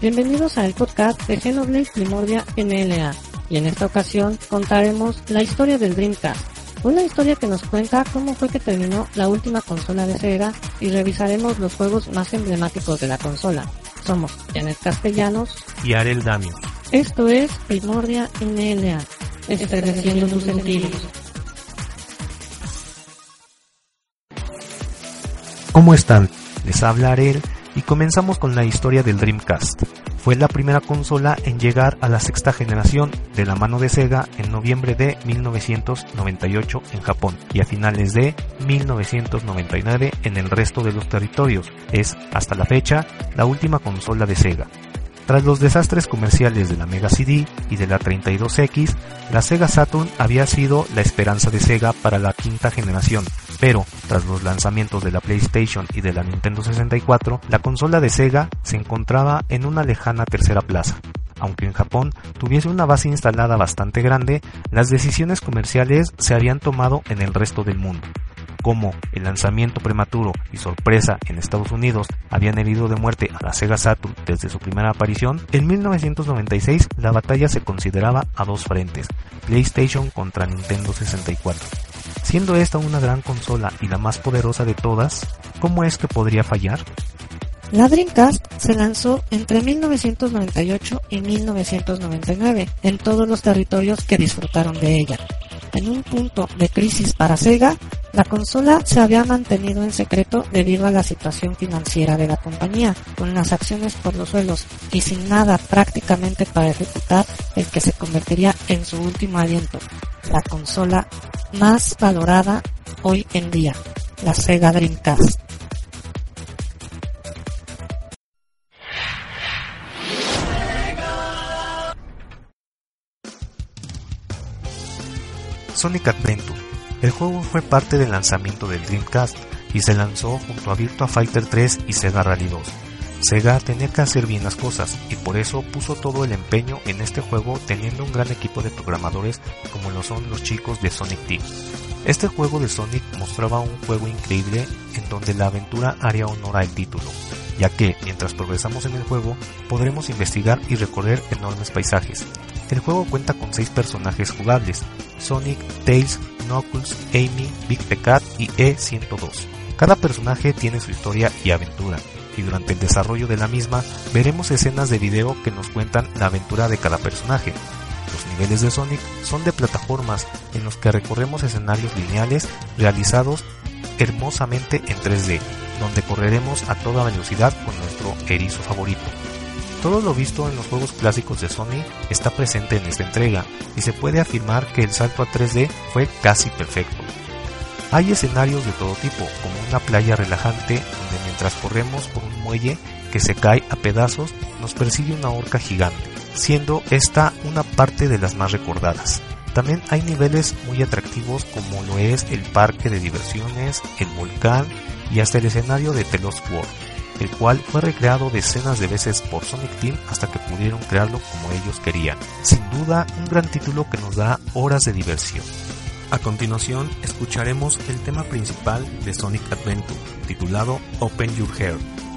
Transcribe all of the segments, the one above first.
Bienvenidos al podcast de Xenoblade Primordia MLA y en esta ocasión contaremos la historia del Dreamcast, una historia que nos cuenta cómo fue que terminó la última consola de Sega y revisaremos los juegos más emblemáticos de la consola. Somos Janet Castellanos y Arel Damio. Esto es Primordia MLA, estremeciendo tus sentidos. ¿Cómo están? Les habla Arel y comenzamos con la historia del Dreamcast. Fue la primera consola en llegar a la sexta generación de la mano de Sega en noviembre de 1998 en Japón y a finales de 1999 en el resto de los territorios. Es, hasta la fecha, la última consola de Sega. Tras los desastres comerciales de la Mega CD y de la 32X, la Sega Saturn había sido la esperanza de Sega para la quinta generación, pero tras los lanzamientos de la PlayStation y de la Nintendo 64, la consola de Sega se encontraba en una lejana tercera plaza. Aunque en Japón tuviese una base instalada bastante grande, las decisiones comerciales se habían tomado en el resto del mundo como el lanzamiento prematuro y sorpresa en Estados Unidos habían herido de muerte a la Sega Saturn desde su primera aparición, en 1996 la batalla se consideraba a dos frentes, PlayStation contra Nintendo 64. Siendo esta una gran consola y la más poderosa de todas, ¿cómo es que podría fallar? La Dreamcast se lanzó entre 1998 y 1999 en todos los territorios que disfrutaron de ella. En un punto de crisis para Sega, la consola se había mantenido en secreto debido a la situación financiera de la compañía, con las acciones por los suelos y sin nada prácticamente para ejecutar el que se convertiría en su último aliento, la consola más valorada hoy en día, la Sega Dreamcast. Sonic Adventure. El juego fue parte del lanzamiento del Dreamcast y se lanzó junto a Virtua Fighter 3 y Sega Rally 2. Sega tenía que hacer bien las cosas y por eso puso todo el empeño en este juego teniendo un gran equipo de programadores como lo son los chicos de Sonic Team. Este juego de Sonic mostraba un juego increíble en donde la aventura haría honor al título, ya que mientras progresamos en el juego podremos investigar y recorrer enormes paisajes, el juego cuenta con 6 personajes jugables, Sonic, Tails, Knuckles, Amy, Big Cat y E102. Cada personaje tiene su historia y aventura, y durante el desarrollo de la misma veremos escenas de video que nos cuentan la aventura de cada personaje. Los niveles de Sonic son de plataformas en los que recorremos escenarios lineales realizados hermosamente en 3D, donde correremos a toda velocidad con nuestro erizo favorito. Todo lo visto en los juegos clásicos de Sony está presente en esta entrega y se puede afirmar que el salto a 3D fue casi perfecto. Hay escenarios de todo tipo, como una playa relajante donde mientras corremos por un muelle que se cae a pedazos nos persigue una horca gigante, siendo esta una parte de las más recordadas. También hay niveles muy atractivos como lo es el parque de diversiones, el volcán y hasta el escenario de Telos World el cual fue recreado decenas de veces por Sonic Team hasta que pudieron crearlo como ellos querían. Sin duda, un gran título que nos da horas de diversión. A continuación, escucharemos el tema principal de Sonic Adventure, titulado Open Your Heart.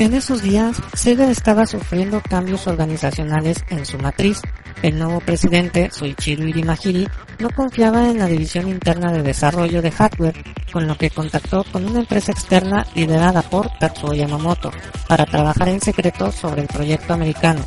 En esos días, Sega estaba sufriendo cambios organizacionales en su matriz. El nuevo presidente, Soichiro Irimahiri, no confiaba en la división interna de desarrollo de hardware, con lo que contactó con una empresa externa liderada por Tatsuo Yamamoto para trabajar en secreto sobre el proyecto americano.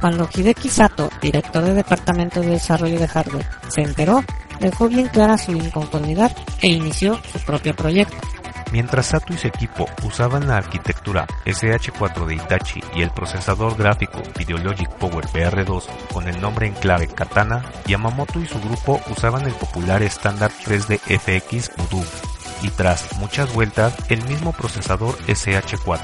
Cuando Hideki Sato, director del departamento de desarrollo de hardware, se enteró, dejó bien clara su inconformidad e inició su propio proyecto. Mientras Sato y su equipo usaban la arquitectura SH4 de Hitachi y el procesador gráfico Videologic Power VR2 con el nombre en clave Katana, Yamamoto y su grupo usaban el popular estándar 3D FX y tras muchas vueltas el mismo procesador SH4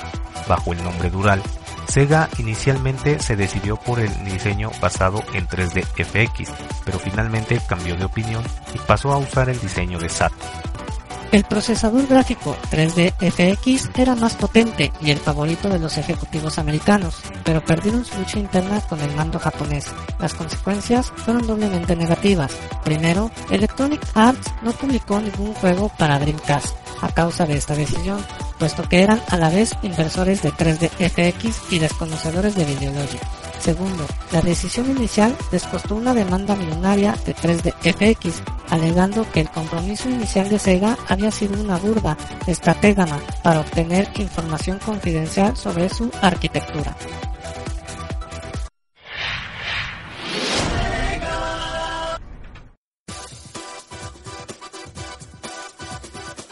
bajo el nombre Dural. Sega inicialmente se decidió por el diseño basado en 3D FX, pero finalmente cambió de opinión y pasó a usar el diseño de Sato. El procesador gráfico 3D FX era más potente y el favorito de los ejecutivos americanos, pero perdieron su lucha interna con el mando japonés. Las consecuencias fueron doblemente negativas. Primero, Electronic Arts no publicó ningún juego para Dreamcast a causa de esta decisión, puesto que eran a la vez inversores de 3D FX y desconocedores de Videologic. Segundo, la decisión inicial les costó una demanda millonaria de 3D FX, alegando que el compromiso inicial de Sega había sido una burda estratégama para obtener información confidencial sobre su arquitectura.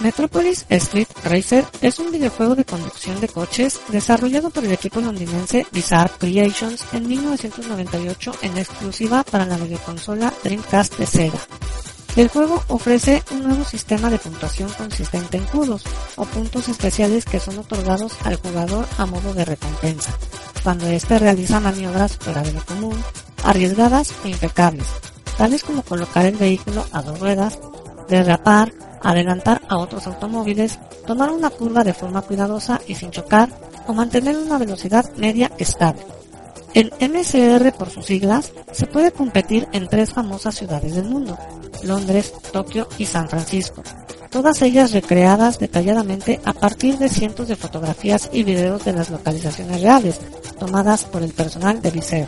Metropolis Street Racer es un videojuego de conducción de coches desarrollado por el equipo londinense Bizarre Creations en 1998 en exclusiva para la videoconsola Dreamcast de Sega. El juego ofrece un nuevo sistema de puntuación consistente en cubos o puntos especiales que son otorgados al jugador a modo de recompensa, cuando éste realiza maniobras fuera de lo común, arriesgadas e impecables, tales como colocar el vehículo a dos ruedas, derrapar, adelantar a otros automóviles, tomar una curva de forma cuidadosa y sin chocar, o mantener una velocidad media estable. El MSR por sus siglas se puede competir en tres famosas ciudades del mundo, Londres, Tokio y San Francisco, todas ellas recreadas detalladamente a partir de cientos de fotografías y videos de las localizaciones reales, tomadas por el personal de Viseo.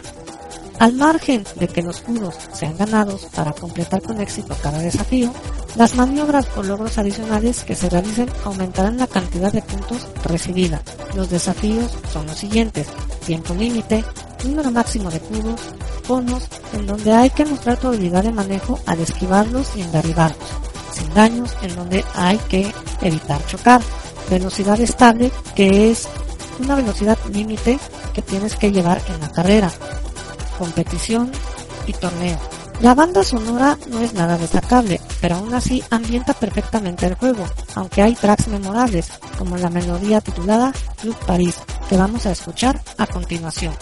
Al margen de que los cubos sean ganados para completar con éxito cada desafío, las maniobras o logros adicionales que se realicen aumentarán la cantidad de puntos recibida. Los desafíos son los siguientes. Tiempo límite, número máximo de cubos, bonos, en donde hay que mostrar tu habilidad de manejo al esquivarlos y en derribarlos. Sin daños, en donde hay que evitar chocar. Velocidad estable, que es una velocidad límite que tienes que llevar en la carrera competición y torneo. La banda sonora no es nada destacable, pero aún así ambienta perfectamente el juego, aunque hay tracks memorables, como la melodía titulada Club Paris, que vamos a escuchar a continuación.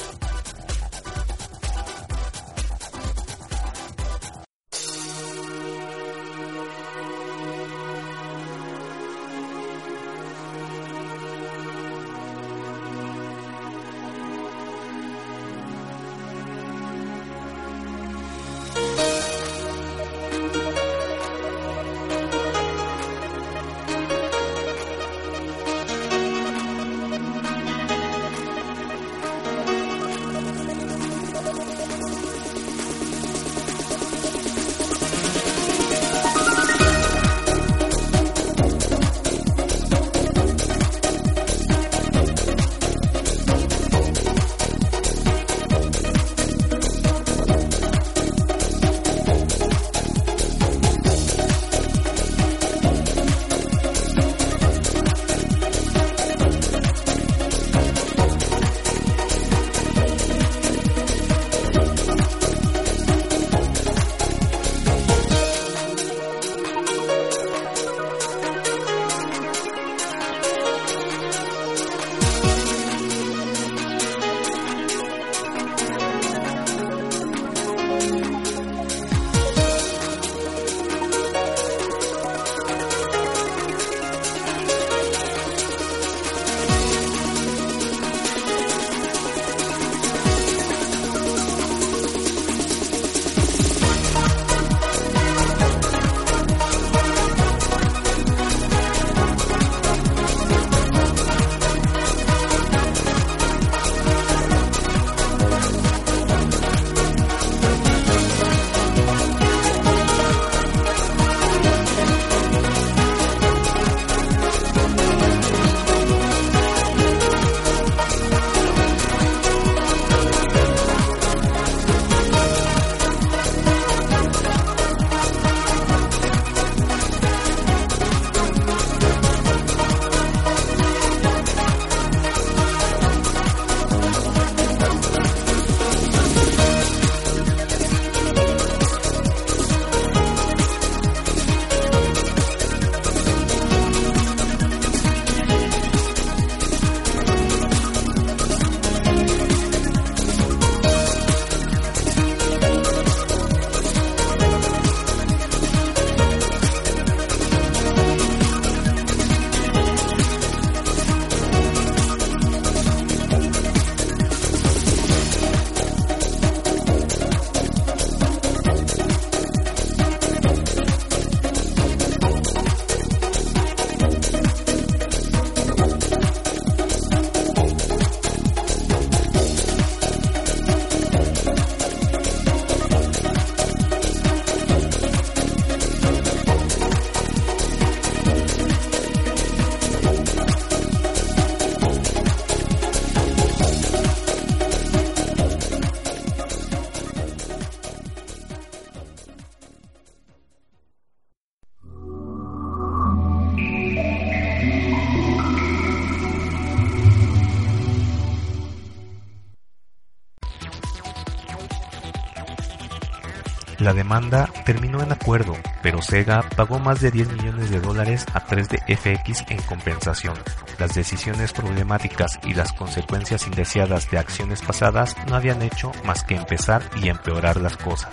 La demanda terminó en acuerdo, pero Sega pagó más de 10 millones de dólares a 3D FX en compensación. Las decisiones problemáticas y las consecuencias indeseadas de acciones pasadas no habían hecho más que empezar y empeorar las cosas.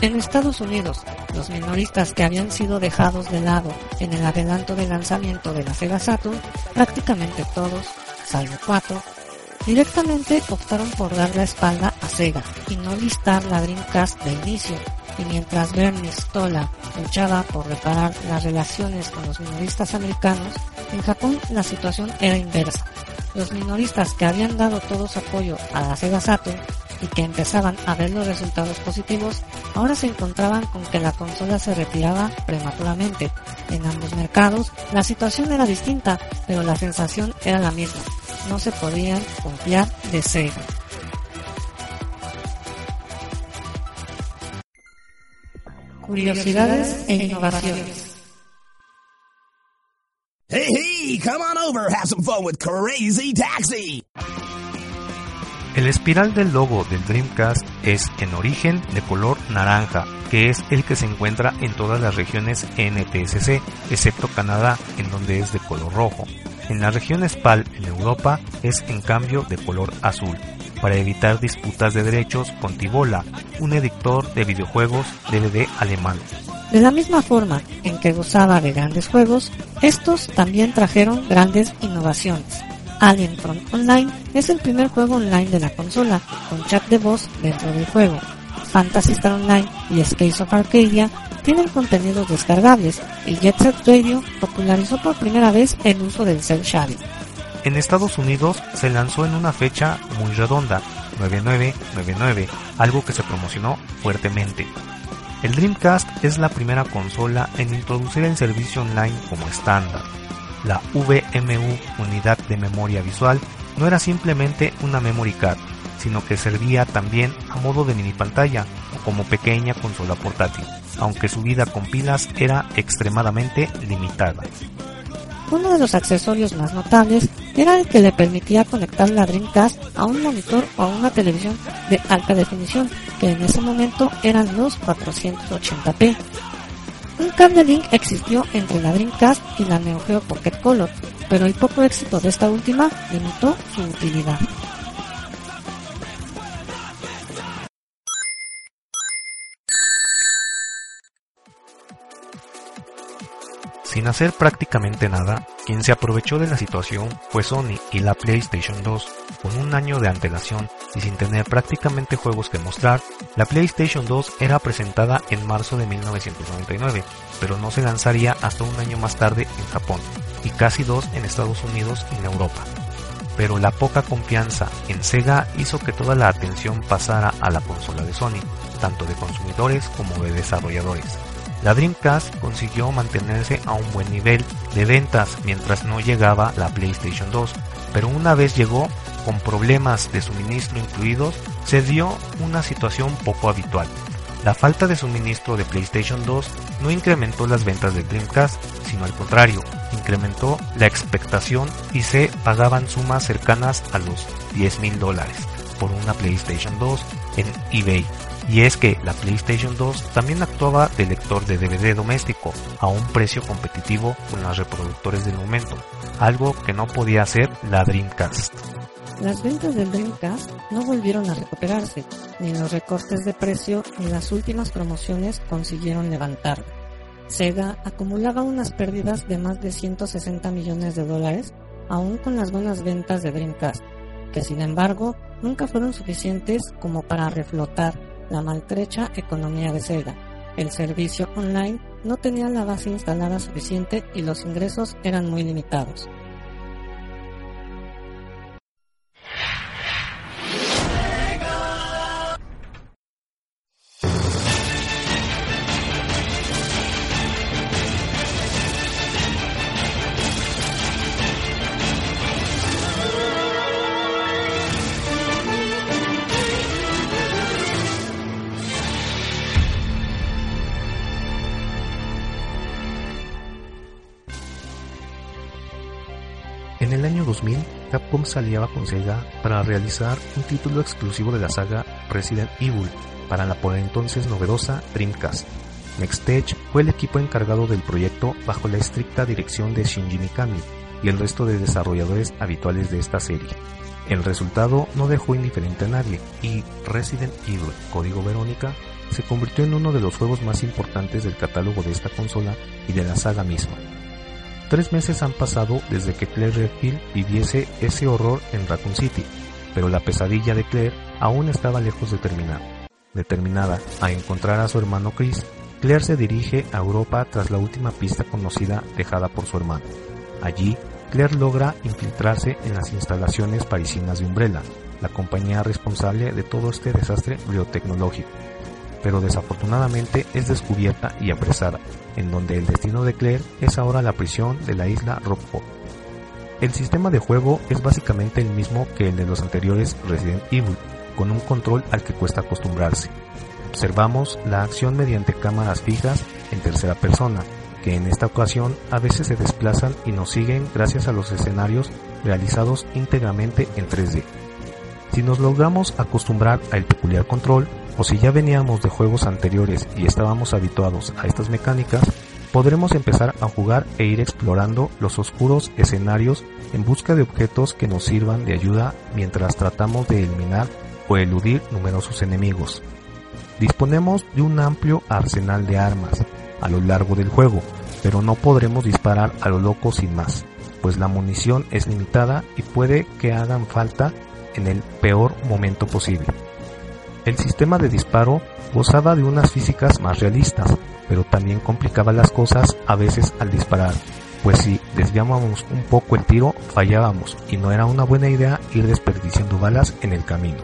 En Estados Unidos, los minoristas que habían sido dejados de lado en el adelanto de lanzamiento de la Sega Saturn, prácticamente todos, salvo cuatro, Directamente optaron por dar la espalda a Sega y no listar la Dreamcast de inicio, y mientras Bernie Stola luchaba por reparar las relaciones con los minoristas americanos, en Japón la situación era inversa. Los minoristas que habían dado todo su apoyo a la Sega Saturn y que empezaban a ver los resultados positivos, ahora se encontraban con que la consola se retiraba prematuramente. En ambos mercados la situación era distinta, pero la sensación era la misma no se podían confiar de Sega. Curiosidades e innovaciones. Hey, hey, come on over, have some fun with Crazy Taxi. El espiral del logo del Dreamcast es en origen de color naranja, que es el que se encuentra en todas las regiones NTSC, excepto Canadá, en donde es de color rojo. En la región SPAL en Europa es en cambio de color azul, para evitar disputas de derechos con Tibola, un editor de videojuegos DVD alemán. De la misma forma en que gozaba de grandes juegos, estos también trajeron grandes innovaciones. Alien Front Online es el primer juego online de la consola, con chat de voz dentro del juego. Fantasy Star Online y Space of Arcadia tienen contenidos descargables y Jet Set Radio popularizó por primera vez el uso del cel shading. En Estados Unidos se lanzó en una fecha muy redonda, 9999, algo que se promocionó fuertemente. El Dreamcast es la primera consola en introducir el servicio online como estándar. La VMU, unidad de memoria visual, no era simplemente una memory card, sino que servía también a modo de mini pantalla o como pequeña consola portátil aunque su vida con pilas era extremadamente limitada. Uno de los accesorios más notables era el que le permitía conectar la Dreamcast a un monitor o a una televisión de alta definición, que en ese momento eran los 480p. Un cable link existió entre la Dreamcast y la Neo Geo Pocket Color, pero el poco éxito de esta última limitó su utilidad. Sin hacer prácticamente nada, quien se aprovechó de la situación fue Sony y la PlayStation 2. Con un año de antelación y sin tener prácticamente juegos que mostrar, la PlayStation 2 era presentada en marzo de 1999, pero no se lanzaría hasta un año más tarde en Japón y casi dos en Estados Unidos y en Europa. Pero la poca confianza en Sega hizo que toda la atención pasara a la consola de Sony, tanto de consumidores como de desarrolladores. La Dreamcast consiguió mantenerse a un buen nivel de ventas mientras no llegaba la PlayStation 2, pero una vez llegó, con problemas de suministro incluidos, se dio una situación poco habitual. La falta de suministro de PlayStation 2 no incrementó las ventas de Dreamcast, sino al contrario, incrementó la expectación y se pagaban sumas cercanas a los 10 mil dólares por una PlayStation 2 en eBay y es que la PlayStation 2 también actuaba de lector de DVD doméstico a un precio competitivo con los reproductores del momento, algo que no podía hacer la Dreamcast. Las ventas del Dreamcast no volvieron a recuperarse, ni los recortes de precio ni las últimas promociones consiguieron levantar. Sega acumulaba unas pérdidas de más de 160 millones de dólares, aún con las buenas ventas de Dreamcast, que sin embargo nunca fueron suficientes como para reflotar la maltrecha economía de Sega. El servicio online no tenía la base instalada suficiente y los ingresos eran muy limitados. El año 2000, Capcom salía con Sega para realizar un título exclusivo de la saga Resident Evil, para la por entonces novedosa Dreamcast. Nextage fue el equipo encargado del proyecto bajo la estricta dirección de Shinji Mikami y el resto de desarrolladores habituales de esta serie. El resultado no dejó indiferente a nadie y Resident Evil Código Verónica se convirtió en uno de los juegos más importantes del catálogo de esta consola y de la saga misma. Tres meses han pasado desde que Claire Redfield viviese ese horror en Raccoon City, pero la pesadilla de Claire aún estaba lejos de terminar. Determinada a encontrar a su hermano Chris, Claire se dirige a Europa tras la última pista conocida dejada por su hermano. Allí, Claire logra infiltrarse en las instalaciones parisinas de Umbrella, la compañía responsable de todo este desastre biotecnológico. Pero desafortunadamente es descubierta y apresada, en donde el destino de Claire es ahora la prisión de la isla Rockport. El sistema de juego es básicamente el mismo que el de los anteriores Resident Evil, con un control al que cuesta acostumbrarse. Observamos la acción mediante cámaras fijas en tercera persona, que en esta ocasión a veces se desplazan y nos siguen gracias a los escenarios realizados íntegramente en 3D. Si nos logramos acostumbrar al peculiar control, o si ya veníamos de juegos anteriores y estábamos habituados a estas mecánicas, podremos empezar a jugar e ir explorando los oscuros escenarios en busca de objetos que nos sirvan de ayuda mientras tratamos de eliminar o eludir numerosos enemigos. Disponemos de un amplio arsenal de armas, a lo largo del juego, pero no podremos disparar a lo loco sin más, pues la munición es limitada y puede que hagan falta en el peor momento posible. El sistema de disparo gozaba de unas físicas más realistas, pero también complicaba las cosas a veces al disparar, pues si desviábamos un poco el tiro fallábamos y no era una buena idea ir desperdiciando balas en el camino.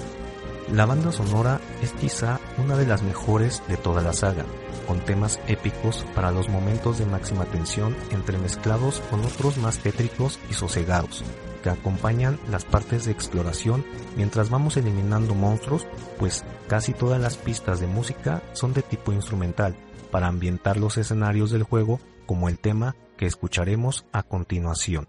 La banda sonora es quizá una de las mejores de toda la saga, con temas épicos para los momentos de máxima tensión entremezclados con otros más tétricos y sosegados, que acompañan las partes de exploración mientras vamos eliminando monstruos, pues casi todas las pistas de música son de tipo instrumental, para ambientar los escenarios del juego como el tema que escucharemos a continuación.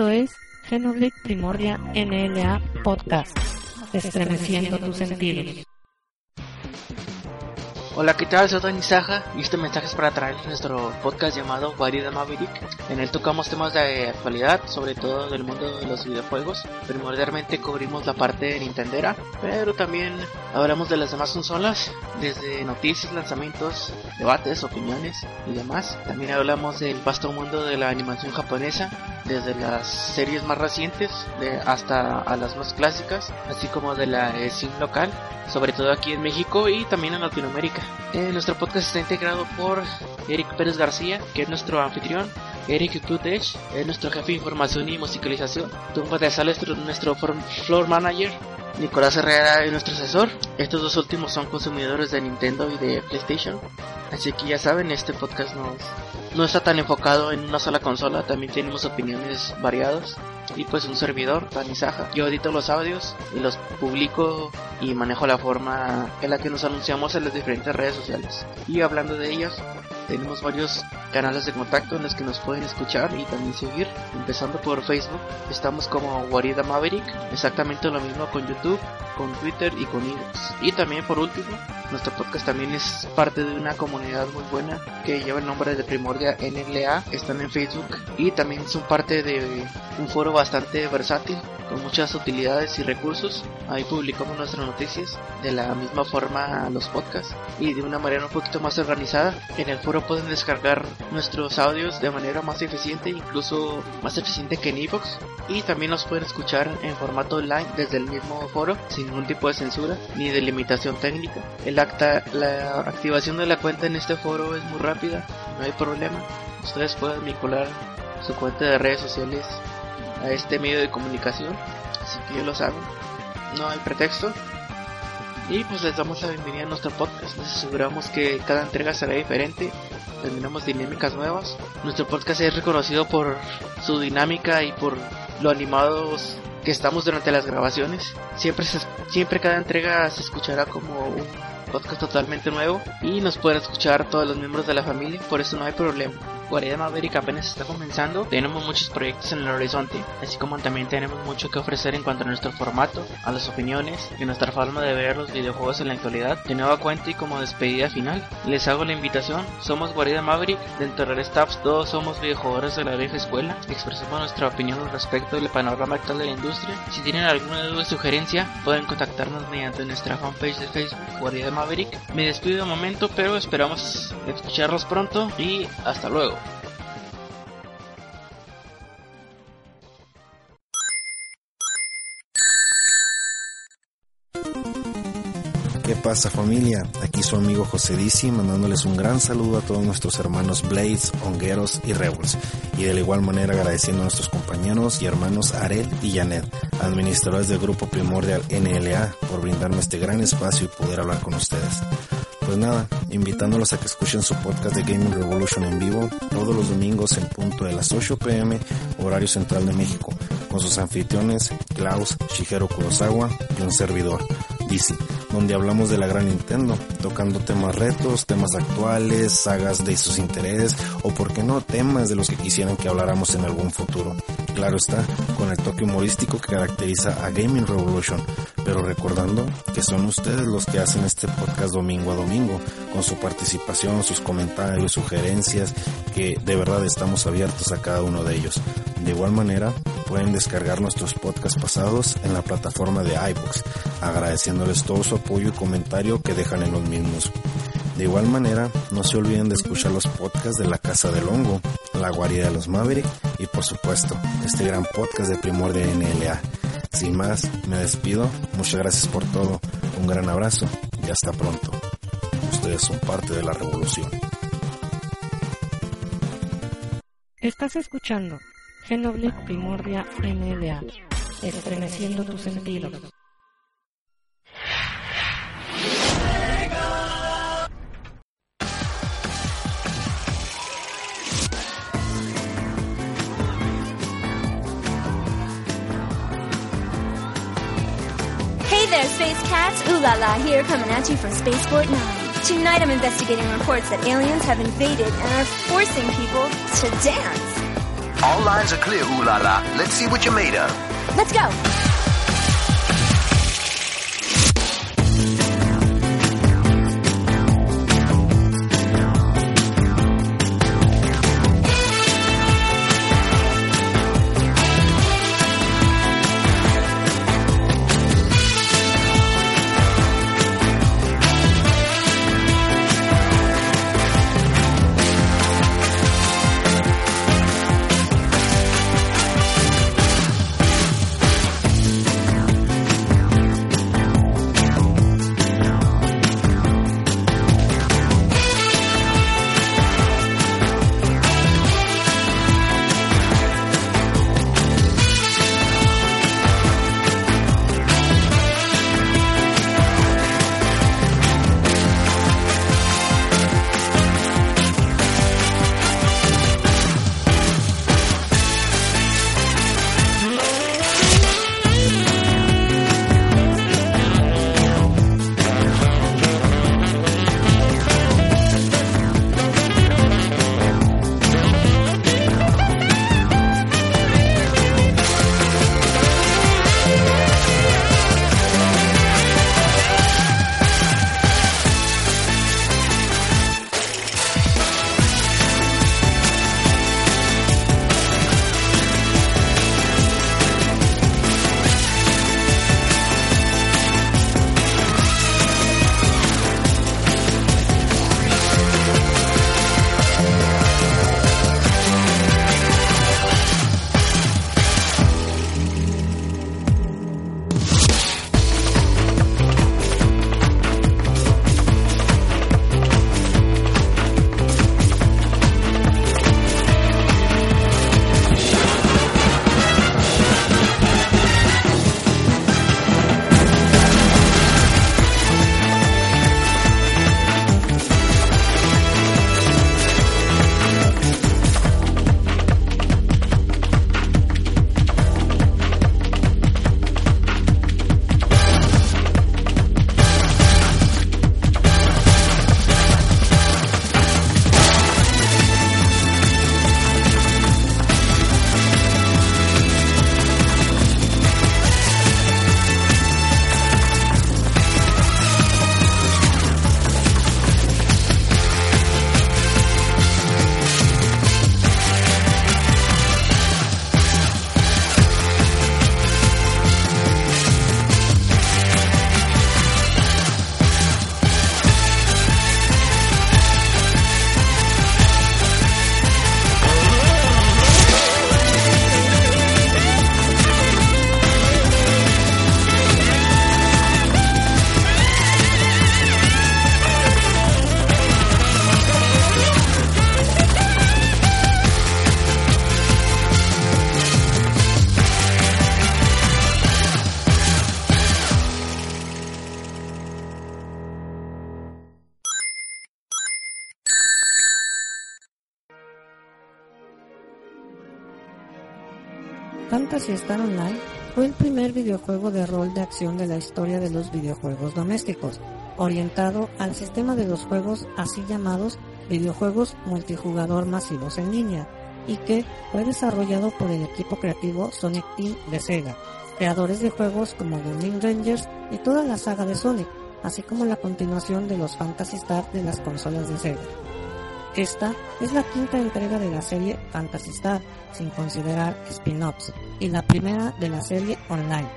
Esto es Xenoblade Primordia NLA Podcast, estremeciendo tus sentidos. Hola, ¿qué tal? Soy Dani Saja y este mensaje es para traer nuestro podcast llamado Guarida Maverick. En él tocamos temas de actualidad, sobre todo del mundo de los videojuegos. Primordialmente cubrimos la parte de Nintendera, pero también hablamos de las demás consolas, desde noticias, lanzamientos, debates, opiniones y demás. También hablamos del vasto mundo de la animación japonesa, desde las series más recientes de hasta a las más clásicas, así como de la scene local, sobre todo aquí en México y también en Latinoamérica. Eh, nuestro podcast está integrado por Eric Pérez García, que es nuestro anfitrión, Eric Kutech es nuestro jefe de información y musicalización, Tumba de Sales, nuestro floor manager, Nicolás Herrera es nuestro asesor. Estos dos últimos son consumidores de Nintendo y de PlayStation. Así que ya saben, este podcast no, no está tan enfocado en una sola consola, también tenemos opiniones variadas. Y pues un servidor, Dani. Yo edito los audios y los publico y manejo la forma en la que nos anunciamos en las diferentes redes sociales. Y hablando de ellas, tenemos varios canales de contacto en los que nos pueden escuchar y también seguir. Empezando por Facebook, estamos como Guarida Maverick, exactamente lo mismo con YouTube, con Twitter y con Inbox. Y también por último, nuestro podcast también es parte de una comunidad muy buena que lleva el nombre de Primordia NLA, están en Facebook y también son parte de un foro bastante versátil con muchas utilidades y recursos. Ahí publicamos nuestras noticias de la misma forma los podcasts y de una manera un poquito más organizada. En el foro pueden descargar nuestros audios de manera más eficiente, incluso más eficiente que en iVoox. Y también nos pueden escuchar en formato online desde el mismo foro sin ningún tipo de censura ni de limitación técnica. El acta, la activación de la cuenta en este foro es muy rápida, no hay problema. Ustedes pueden vincular su cuenta de redes sociales a este medio de comunicación, así que yo lo saben, no hay pretexto. Y pues les damos la bienvenida a nuestro podcast, les aseguramos que cada entrega será diferente, tendremos dinámicas nuevas. Nuestro podcast es reconocido por su dinámica y por lo animados que estamos durante las grabaciones. Siempre, siempre cada entrega se escuchará como un podcast totalmente nuevo y nos pueden escuchar todos los miembros de la familia, por eso no hay problema. Guardia Maverick apenas está comenzando, tenemos muchos proyectos en el horizonte, así como también tenemos mucho que ofrecer en cuanto a nuestro formato, a las opiniones y nuestra forma de ver los videojuegos en la actualidad. De nueva cuenta y como despedida final, les hago la invitación, somos Guardia Maverick, dentro del staff todos somos videojuegos de la vieja escuela, expresamos nuestra opinión al respecto del panorama actual de la industria. Si tienen alguna duda o sugerencia, pueden contactarnos mediante nuestra fanpage de Facebook, Guardia Maverick. Me despido de momento, pero esperamos escucharlos pronto y hasta luego. Pasa familia? Aquí su amigo José Dizzi mandándoles un gran saludo a todos nuestros hermanos Blades, Hongueros y Rebels y de la igual manera agradeciendo a nuestros compañeros y hermanos Arel y Janet, administradores del grupo Primordial NLA por brindarme este gran espacio y poder hablar con ustedes. Pues nada, invitándolos a que escuchen su podcast de Gaming Revolution en vivo todos los domingos en punto de las 8 pm horario central de México con sus anfitriones Klaus, Shigeru Kurosawa y un servidor, Dizzy donde hablamos de la gran Nintendo, tocando temas retos, temas actuales, sagas de sus intereses o por qué no temas de los que quisieran que habláramos en algún futuro. Claro está, con el toque humorístico que caracteriza a Gaming Revolution, pero recordando que son ustedes los que hacen este podcast domingo a domingo, con su participación, sus comentarios, sugerencias, que de verdad estamos abiertos a cada uno de ellos. De igual manera, pueden descargar nuestros podcasts pasados en la plataforma de iBooks, agradeciéndoles todo su apoyo y comentario que dejan en los mismos. De igual manera, no se olviden de escuchar los podcasts de La Casa del Hongo, La Guarida de los Maverick y por supuesto, este gran podcast de Primor de NLA. Sin más, me despido, muchas gracias por todo, un gran abrazo y hasta pronto. Ustedes son parte de la revolución. Estás escuchando Xenoblade Primordia NLA, estremeciendo tus sentidos. There, Space Cats! Ooh la la here, coming at you from Spaceport 9. Tonight I'm investigating reports that aliens have invaded and are forcing people to dance. All lines are clear, ooh la la. Let's see what you're made of. Let's go. Fantasy Star Online fue el primer videojuego de rol de acción de la historia de los videojuegos domésticos, orientado al sistema de los juegos así llamados videojuegos multijugador masivos en línea, y que fue desarrollado por el equipo creativo Sonic Team de Sega, creadores de juegos como The New Rangers y toda la saga de Sonic, así como la continuación de los Fantasy Star de las consolas de Sega. Esta es la quinta entrega de la serie Fantasy Star, sin considerar spin-offs, y la primera de la serie online.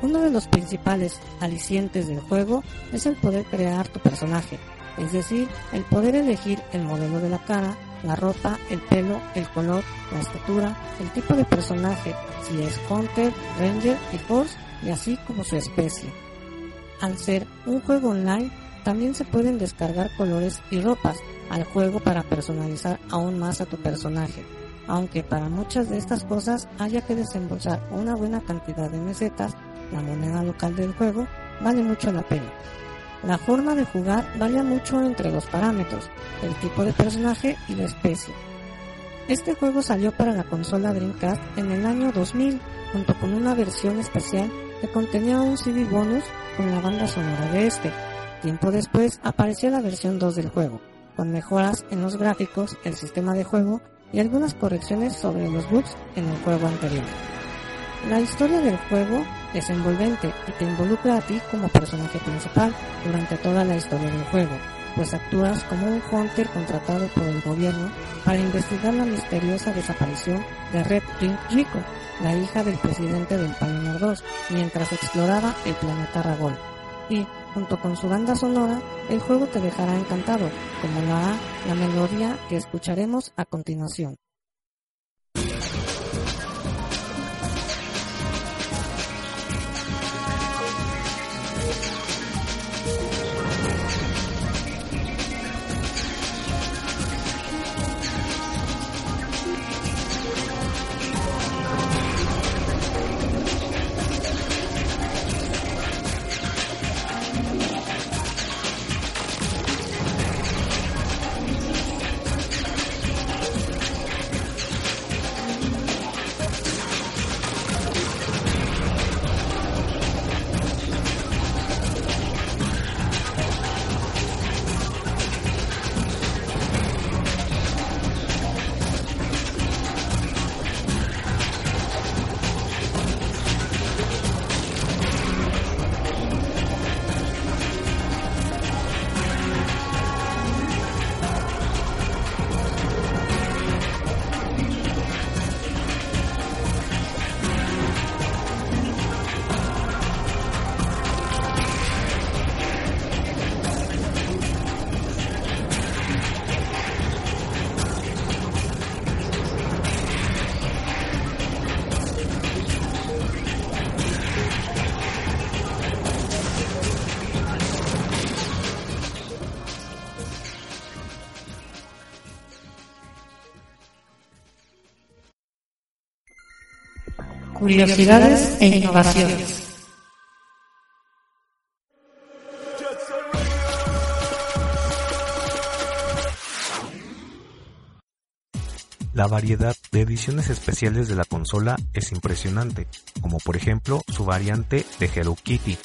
Uno de los principales alicientes del juego es el poder crear tu personaje, es decir, el poder elegir el modelo de la cara, la ropa, el pelo, el color, la estatura, el tipo de personaje, si es Hunter, Ranger y Force, y así como su especie. Al ser un juego online, también se pueden descargar colores y ropas al juego para personalizar aún más a tu personaje, aunque para muchas de estas cosas haya que desembolsar una buena cantidad de mesetas, la moneda local del juego vale mucho la pena. La forma de jugar varía mucho entre los parámetros, el tipo de personaje y la especie. Este juego salió para la consola Dreamcast en el año 2000 junto con una versión especial que contenía un CD bonus con la banda sonora de este. Tiempo después apareció la versión 2 del juego, con mejoras en los gráficos, el sistema de juego y algunas correcciones sobre los bugs en el juego anterior. La historia del juego es envolvente y te involucra a ti como personaje principal durante toda la historia del juego, pues actúas como un hunter contratado por el gobierno para investigar la misteriosa desaparición de Red Rico, la hija del presidente del Pioneer 2, mientras exploraba el planeta Ragol. Y, junto con su banda sonora, el juego te dejará encantado, como lo hará la melodía que escucharemos a continuación. Curiosidades e innovaciones. La variedad de ediciones especiales de la consola es impresionante, como por ejemplo su variante de Hello Kitty.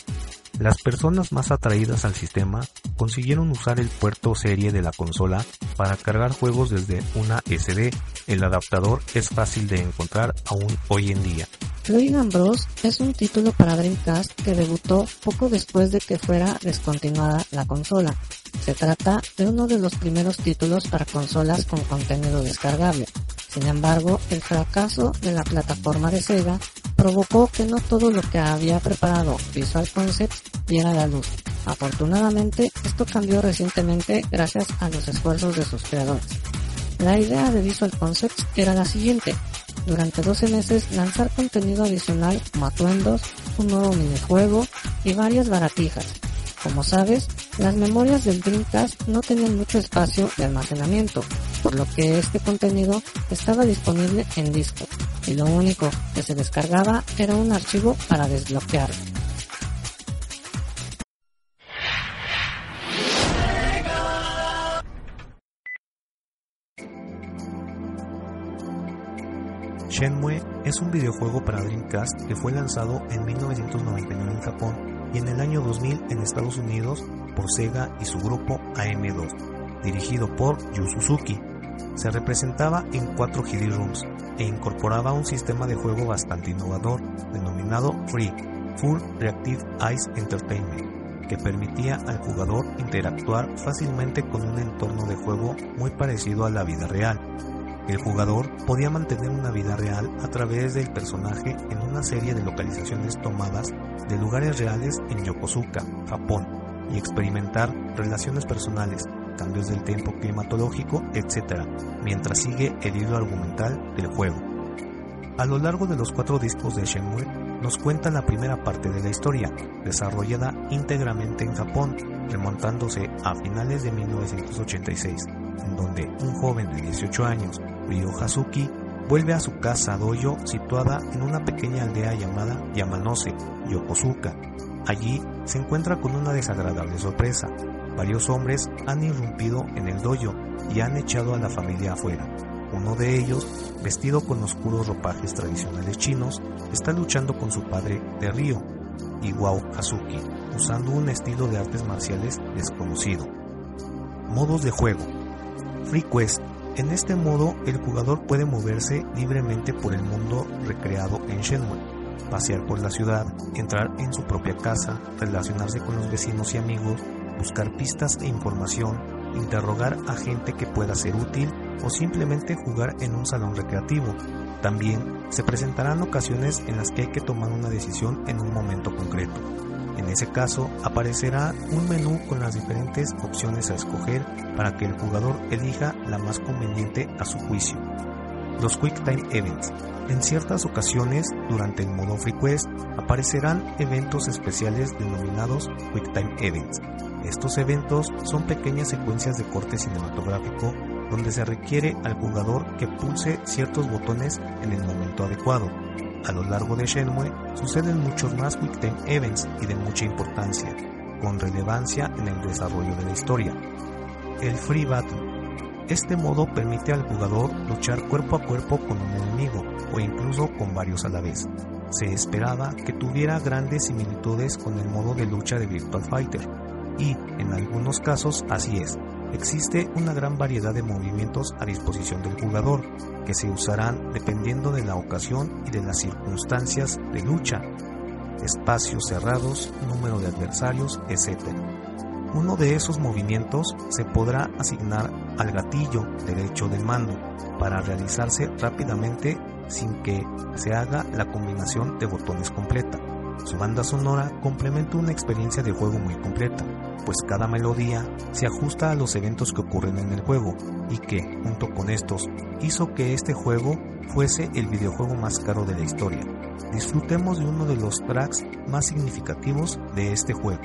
Las personas más atraídas al sistema consiguieron usar el puerto serie de la consola para cargar juegos desde una SD. El adaptador es fácil de encontrar aún hoy en día. Floyd Bros. es un título para Dreamcast que debutó poco después de que fuera descontinuada la consola. Se trata de uno de los primeros títulos para consolas con contenido descargable. Sin embargo, el fracaso de la plataforma de Sega provocó que no todo lo que había preparado Visual Concepts viera la luz. Afortunadamente, esto cambió recientemente gracias a los esfuerzos de sus creadores. La idea de Visual Concepts era la siguiente, durante 12 meses lanzar contenido adicional como atuendos, un nuevo minijuego y varias baratijas. Como sabes, las memorias del Dreamcast no tenían mucho espacio de almacenamiento, por lo que este contenido estaba disponible en disco, y lo único que se descargaba era un archivo para desbloquearlo. Shenmue es un videojuego para Dreamcast que fue lanzado en 1999 en Japón y en el año 2000 en Estados Unidos por Sega y su grupo AM2, dirigido por Yu Suzuki. Se representaba en cuatro CD rooms e incorporaba un sistema de juego bastante innovador denominado Free, Full Reactive Ice Entertainment, que permitía al jugador interactuar fácilmente con un entorno de juego muy parecido a la vida real el jugador podía mantener una vida real a través del personaje en una serie de localizaciones tomadas de lugares reales en Yokosuka, Japón, y experimentar relaciones personales, cambios del tiempo climatológico, etc., mientras sigue el hilo argumental del juego. A lo largo de los cuatro discos de Shenmue, nos cuenta la primera parte de la historia, desarrollada íntegramente en Japón, remontándose a finales de 1986, en donde un joven de 18 años Ryo Hazuki vuelve a su casa doyo situada en una pequeña aldea llamada Yamanose, Yokosuka. Allí se encuentra con una desagradable sorpresa. Varios hombres han irrumpido en el dojo y han echado a la familia afuera. Uno de ellos, vestido con oscuros ropajes tradicionales chinos, está luchando con su padre de Ryo, Iwao Hazuki, usando un estilo de artes marciales desconocido. Modos de juego. Free Quest En este modo, el jugador puede moverse libremente por el mundo recreado en Shenmue, pasear por la ciudad, entrar en su propia casa, relacionarse con los vecinos y amigos, buscar pistas e información, interrogar a gente que pueda ser útil o simplemente jugar en un salón recreativo. También se presentarán ocasiones en las que hay que tomar una decisión en un momento concreto. En ese caso, aparecerá un menú con las diferentes opciones a escoger para que el jugador elija la más conveniente a su juicio. Los Quick Time Events. En ciertas ocasiones, durante el modo Free Quest, aparecerán eventos especiales denominados Quick Time Events. Estos eventos son pequeñas secuencias de corte cinematográfico donde se requiere al jugador que pulse ciertos botones en el momento adecuado. A lo largo de Shenmue suceden muchos más Quick Time Events y de mucha importancia, con relevancia en el desarrollo de la historia. El Free Battle. Este modo permite al jugador luchar cuerpo a cuerpo con un enemigo o incluso con varios a la vez. Se esperaba que tuviera grandes similitudes con el modo de lucha de Virtual Fighter, y, en algunos casos, así es. Existe una gran variedad de movimientos a disposición del jugador, que se usarán dependiendo de la ocasión y de las circunstancias de lucha, espacios cerrados, número de adversarios, etc. Uno de esos movimientos se podrá asignar al gatillo derecho del mando para realizarse rápidamente sin que se haga la combinación de botones completa. Su banda sonora complementa una experiencia de juego muy completa, pues cada melodía se ajusta a los eventos que ocurren en el juego y que, junto con estos, hizo que este juego fuese el videojuego más caro de la historia. Disfrutemos de uno de los tracks más significativos de este juego.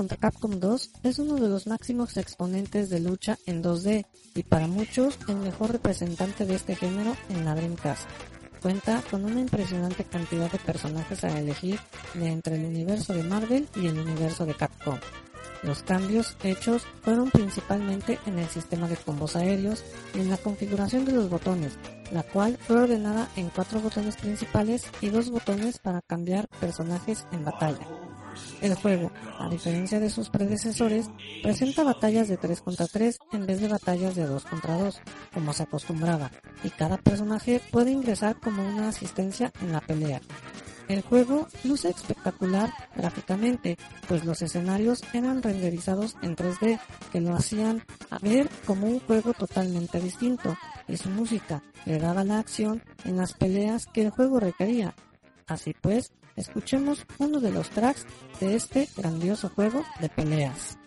Contra Capcom 2 es uno de los máximos exponentes de lucha en 2D y para muchos el mejor representante de este género en la Dreamcast. Cuenta con una impresionante cantidad de personajes a elegir de entre el universo de Marvel y el universo de Capcom. Los cambios hechos fueron principalmente en el sistema de combos aéreos y en la configuración de los botones, la cual fue ordenada en cuatro botones principales y dos botones para cambiar personajes en batalla. El juego, a diferencia de sus predecesores, presenta batallas de 3 contra 3 en vez de batallas de 2 contra 2, como se acostumbraba, y cada personaje puede ingresar como una asistencia en la pelea. El juego luce espectacular gráficamente, pues los escenarios eran renderizados en 3D, que lo hacían a ver como un juego totalmente distinto, y su música le daba la acción en las peleas que el juego requería. Así pues, escuchemos uno de los tracks de este grandioso juego de peleas.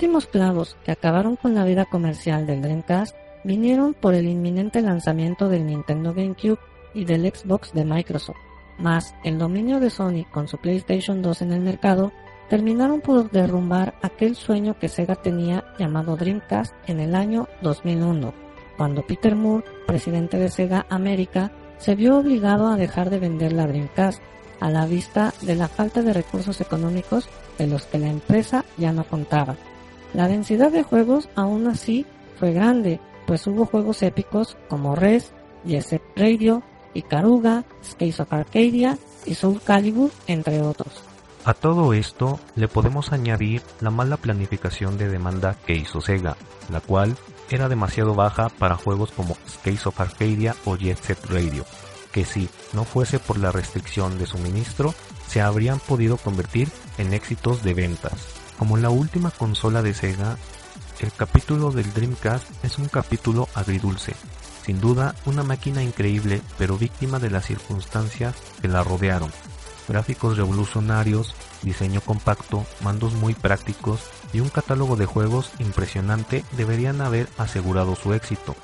Últimos clavos que acabaron con la vida comercial del Dreamcast vinieron por el inminente lanzamiento del Nintendo GameCube y del Xbox de Microsoft, más el dominio de Sony con su PlayStation 2 en el mercado, terminaron por derrumbar aquel sueño que Sega tenía llamado Dreamcast en el año 2001, cuando Peter Moore, presidente de Sega América, se vio obligado a dejar de vender la Dreamcast a la vista de la falta de recursos económicos de los que la empresa ya no contaba. La densidad de juegos aún así fue grande, pues hubo juegos épicos como Res, Jet Radio, Ikaruga, Space of Arcadia y Soul Calibur, entre otros. A todo esto le podemos añadir la mala planificación de demanda que hizo Sega, la cual era demasiado baja para juegos como Space of Arcadia o Jet Set Radio, que si no fuese por la restricción de suministro, se habrían podido convertir en éxitos de ventas. Como la última consola de Sega, el capítulo del Dreamcast es un capítulo agridulce, sin duda una máquina increíble pero víctima de las circunstancias que la rodearon. Gráficos revolucionarios, diseño compacto, mandos muy prácticos y un catálogo de juegos impresionante deberían haber asegurado su éxito,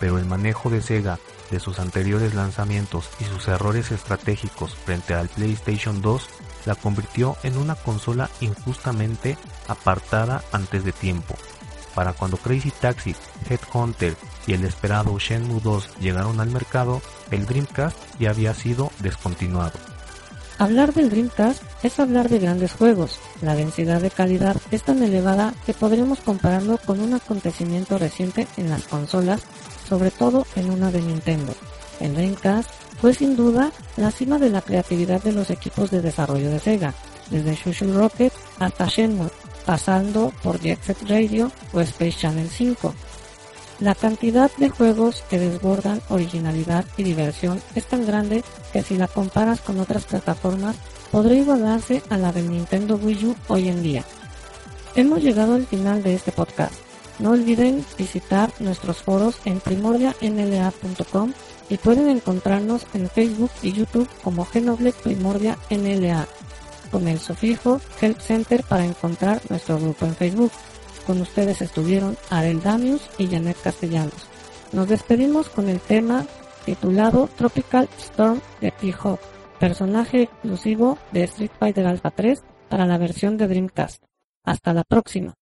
pero el manejo de Sega de sus anteriores lanzamientos y sus errores estratégicos frente al PlayStation 2 la convirtió en una consola injustamente apartada antes de tiempo. Para cuando Crazy Taxi, Headhunter y el esperado Shenmue 2 llegaron al mercado, el Dreamcast ya había sido descontinuado. Hablar del Dreamcast es hablar de grandes juegos. La densidad de calidad es tan elevada que podríamos compararlo con un acontecimiento reciente en las consolas, sobre todo en una de Nintendo. El Dreamcast fue sin duda la cima de la creatividad de los equipos de desarrollo de Sega, desde Shushu Rocket hasta Shenmue, pasando por Jet Set Radio o Space Channel 5. La cantidad de juegos que desbordan originalidad y diversión es tan grande que si la comparas con otras plataformas podría igualarse a la del Nintendo Wii U hoy en día. Hemos llegado al final de este podcast. No olviden visitar nuestros foros en primordianla.com y pueden encontrarnos en Facebook y YouTube como Genoble Primordia NLA, con el sufijo Help Center para encontrar nuestro grupo en Facebook. Con ustedes estuvieron Arel Damius y Janet Castellanos. Nos despedimos con el tema titulado Tropical Storm de T-Hawk, personaje exclusivo de Street Fighter Alpha 3 para la versión de Dreamcast. Hasta la próxima.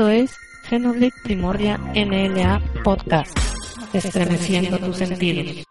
Esto es Xenoblade Primordia NLA Podcast, estremeciendo tus sentidos.